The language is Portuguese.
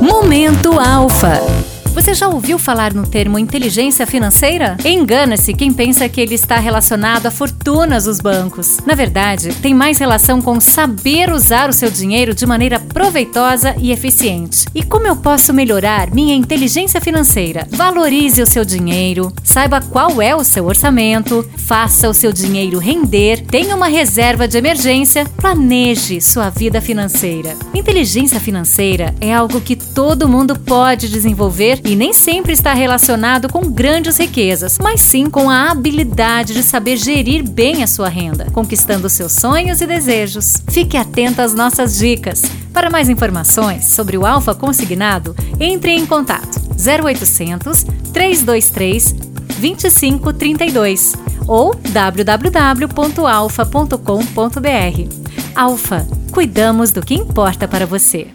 Momento Alfa. Você já ouviu falar no termo inteligência financeira? Engana-se quem pensa que ele está relacionado a fortunas dos bancos. Na verdade, tem mais relação com saber usar o seu dinheiro de maneira proveitosa e eficiente. E como eu posso melhorar minha inteligência financeira? Valorize o seu dinheiro, saiba qual é o seu orçamento, faça o seu dinheiro render, tenha uma reserva de emergência, planeje sua vida financeira. Inteligência financeira é algo que todo mundo pode desenvolver e nem sempre está relacionado com grandes riquezas, mas sim com a habilidade de saber gerir bem a sua renda, conquistando seus sonhos e desejos. Fique atento às nossas dicas. Para mais informações sobre o Alfa Consignado, entre em contato 0800 323 2532 ou www.alfa.com.br. Alfa, cuidamos do que importa para você.